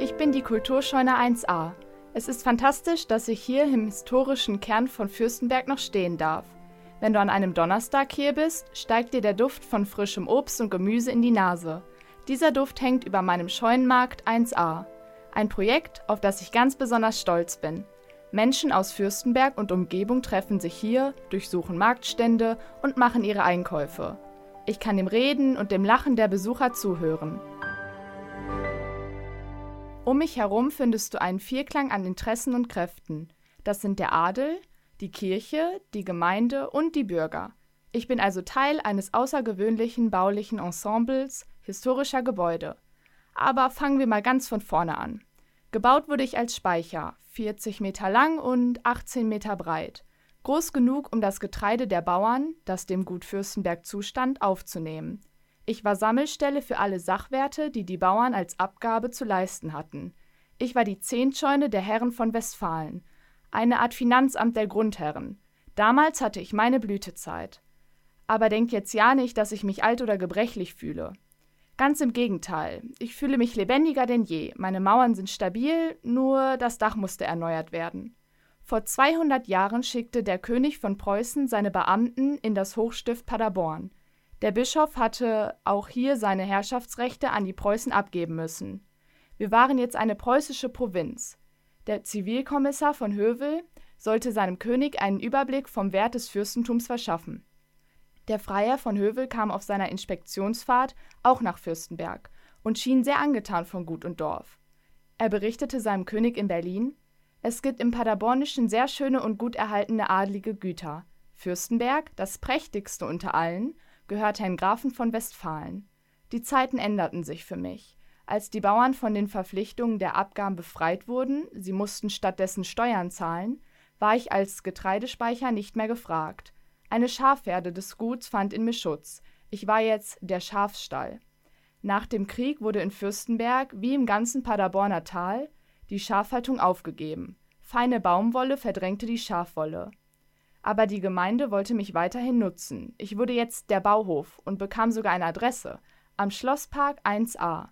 Ich bin die Kulturscheune 1a. Es ist fantastisch, dass ich hier im historischen Kern von Fürstenberg noch stehen darf. Wenn du an einem Donnerstag hier bist, steigt dir der Duft von frischem Obst und Gemüse in die Nase. Dieser Duft hängt über meinem Scheunenmarkt 1a. Ein Projekt, auf das ich ganz besonders stolz bin. Menschen aus Fürstenberg und Umgebung treffen sich hier, durchsuchen Marktstände und machen ihre Einkäufe. Ich kann dem Reden und dem Lachen der Besucher zuhören. Um mich herum findest du einen Vierklang an Interessen und Kräften. Das sind der Adel, die Kirche, die Gemeinde und die Bürger. Ich bin also Teil eines außergewöhnlichen baulichen Ensembles historischer Gebäude. Aber fangen wir mal ganz von vorne an. Gebaut wurde ich als Speicher, 40 Meter lang und 18 Meter breit. Groß genug, um das Getreide der Bauern, das dem Gut Fürstenberg zustand, aufzunehmen. Ich war Sammelstelle für alle Sachwerte, die die Bauern als Abgabe zu leisten hatten. Ich war die Zehntscheune der Herren von Westfalen, eine Art Finanzamt der Grundherren. Damals hatte ich meine Blütezeit. Aber denkt jetzt ja nicht, dass ich mich alt oder gebrechlich fühle. Ganz im Gegenteil, ich fühle mich lebendiger denn je. Meine Mauern sind stabil, nur das Dach musste erneuert werden. Vor 200 Jahren schickte der König von Preußen seine Beamten in das Hochstift Paderborn. Der Bischof hatte auch hier seine Herrschaftsrechte an die Preußen abgeben müssen. Wir waren jetzt eine preußische Provinz. Der Zivilkommissar von Hövel sollte seinem König einen Überblick vom Wert des Fürstentums verschaffen. Der Freier von Hövel kam auf seiner Inspektionsfahrt auch nach Fürstenberg und schien sehr angetan von Gut und Dorf. Er berichtete seinem König in Berlin: Es gibt im Paderbornischen sehr schöne und gut erhaltene adlige Güter. Fürstenberg, das prächtigste unter allen, gehört Herrn Grafen von Westfalen. Die Zeiten änderten sich für mich. Als die Bauern von den Verpflichtungen der Abgaben befreit wurden, sie mussten stattdessen Steuern zahlen, war ich als Getreidespeicher nicht mehr gefragt. Eine Schafherde des Guts fand in mir Schutz. Ich war jetzt der Schafstall. Nach dem Krieg wurde in Fürstenberg, wie im ganzen Paderborner Tal, die Schafhaltung aufgegeben. Feine Baumwolle verdrängte die Schafwolle. Aber die Gemeinde wollte mich weiterhin nutzen. Ich wurde jetzt der Bauhof und bekam sogar eine Adresse am Schlosspark 1a.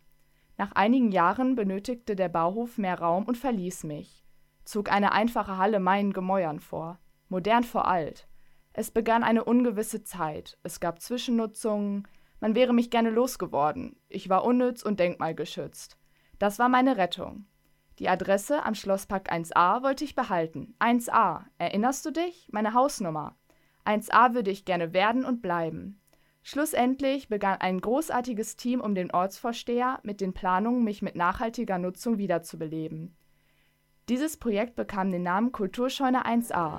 Nach einigen Jahren benötigte der Bauhof mehr Raum und verließ mich. Zog eine einfache Halle meinen Gemäuern vor. Modern vor alt. Es begann eine ungewisse Zeit, es gab Zwischennutzungen, man wäre mich gerne losgeworden, ich war unnütz und denkmalgeschützt. Das war meine Rettung. Die Adresse am Schlosspark 1a wollte ich behalten. 1a, erinnerst du dich? Meine Hausnummer. 1a würde ich gerne werden und bleiben. Schlussendlich begann ein großartiges Team um den Ortsvorsteher mit den Planungen, mich mit nachhaltiger Nutzung wiederzubeleben. Dieses Projekt bekam den Namen Kulturscheune 1a.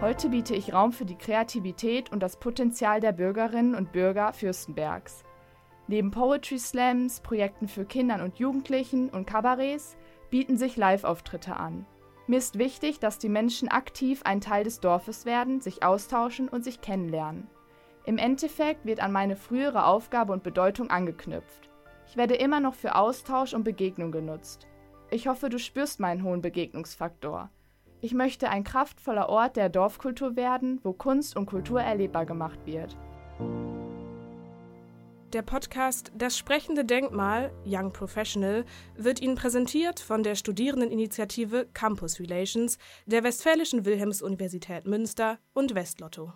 Heute biete ich Raum für die Kreativität und das Potenzial der Bürgerinnen und Bürger Fürstenbergs. Neben Poetry Slams, Projekten für Kindern und Jugendlichen und Kabarets bieten sich Live-Auftritte an. Mir ist wichtig, dass die Menschen aktiv ein Teil des Dorfes werden, sich austauschen und sich kennenlernen. Im Endeffekt wird an meine frühere Aufgabe und Bedeutung angeknüpft. Ich werde immer noch für Austausch und Begegnung genutzt. Ich hoffe, du spürst meinen hohen Begegnungsfaktor. Ich möchte ein kraftvoller Ort der Dorfkultur werden, wo Kunst und Kultur erlebbar gemacht wird. Der Podcast Das sprechende Denkmal Young Professional wird Ihnen präsentiert von der Studierendeninitiative Campus Relations der Westfälischen Wilhelms-Universität Münster und Westlotto.